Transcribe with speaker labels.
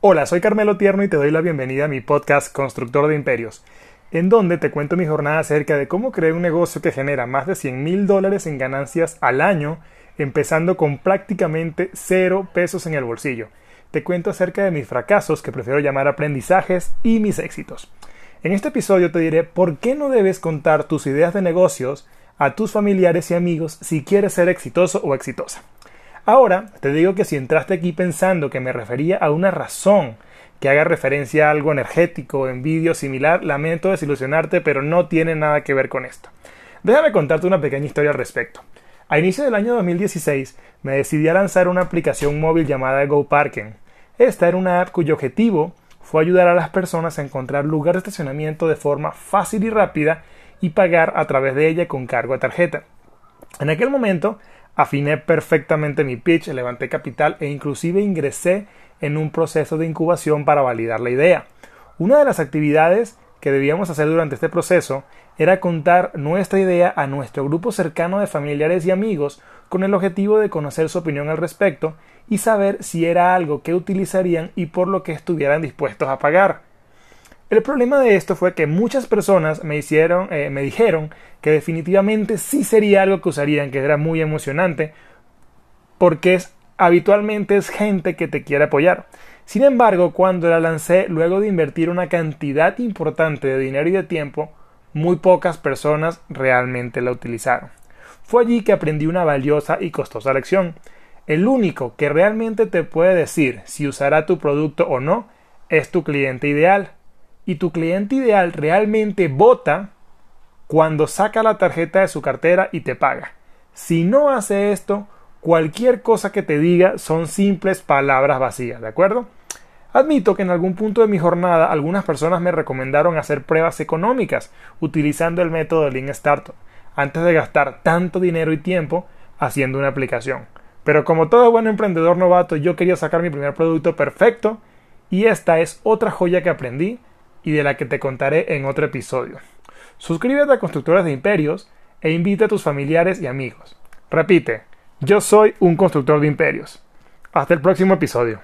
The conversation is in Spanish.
Speaker 1: Hola, soy Carmelo Tierno y te doy la bienvenida a mi podcast Constructor de Imperios, en donde te cuento mi jornada acerca de cómo crear un negocio que genera más de 100 mil dólares en ganancias al año, empezando con prácticamente cero pesos en el bolsillo. Te cuento acerca de mis fracasos, que prefiero llamar aprendizajes, y mis éxitos. En este episodio te diré por qué no debes contar tus ideas de negocios a tus familiares y amigos si quieres ser exitoso o exitosa. Ahora, te digo que si entraste aquí pensando que me refería a una razón que haga referencia a algo energético, en vídeo similar, lamento desilusionarte, pero no tiene nada que ver con esto. Déjame contarte una pequeña historia al respecto. A inicio del año 2016 me decidí a lanzar una aplicación móvil llamada GoParking. Esta era una app cuyo objetivo fue ayudar a las personas a encontrar lugar de estacionamiento de forma fácil y rápida y pagar a través de ella con cargo a tarjeta. En aquel momento afiné perfectamente mi pitch, levanté capital e inclusive ingresé en un proceso de incubación para validar la idea. Una de las actividades que debíamos hacer durante este proceso era contar nuestra idea a nuestro grupo cercano de familiares y amigos con el objetivo de conocer su opinión al respecto y saber si era algo que utilizarían y por lo que estuvieran dispuestos a pagar. El problema de esto fue que muchas personas me hicieron, eh, me dijeron que definitivamente sí sería algo que usarían, que era muy emocionante, porque es habitualmente es gente que te quiere apoyar. Sin embargo, cuando la lancé luego de invertir una cantidad importante de dinero y de tiempo, muy pocas personas realmente la utilizaron. Fue allí que aprendí una valiosa y costosa lección. El único que realmente te puede decir si usará tu producto o no es tu cliente ideal y tu cliente ideal realmente vota cuando saca la tarjeta de su cartera y te paga. Si no hace esto, cualquier cosa que te diga son simples palabras vacías, ¿de acuerdo? Admito que en algún punto de mi jornada algunas personas me recomendaron hacer pruebas económicas utilizando el método de Lean Startup antes de gastar tanto dinero y tiempo haciendo una aplicación. Pero como todo buen emprendedor novato, yo quería sacar mi primer producto perfecto y esta es otra joya que aprendí y de la que te contaré en otro episodio. Suscríbete a Constructores de Imperios e invita a tus familiares y amigos. Repite, yo soy un constructor de imperios. Hasta el próximo episodio.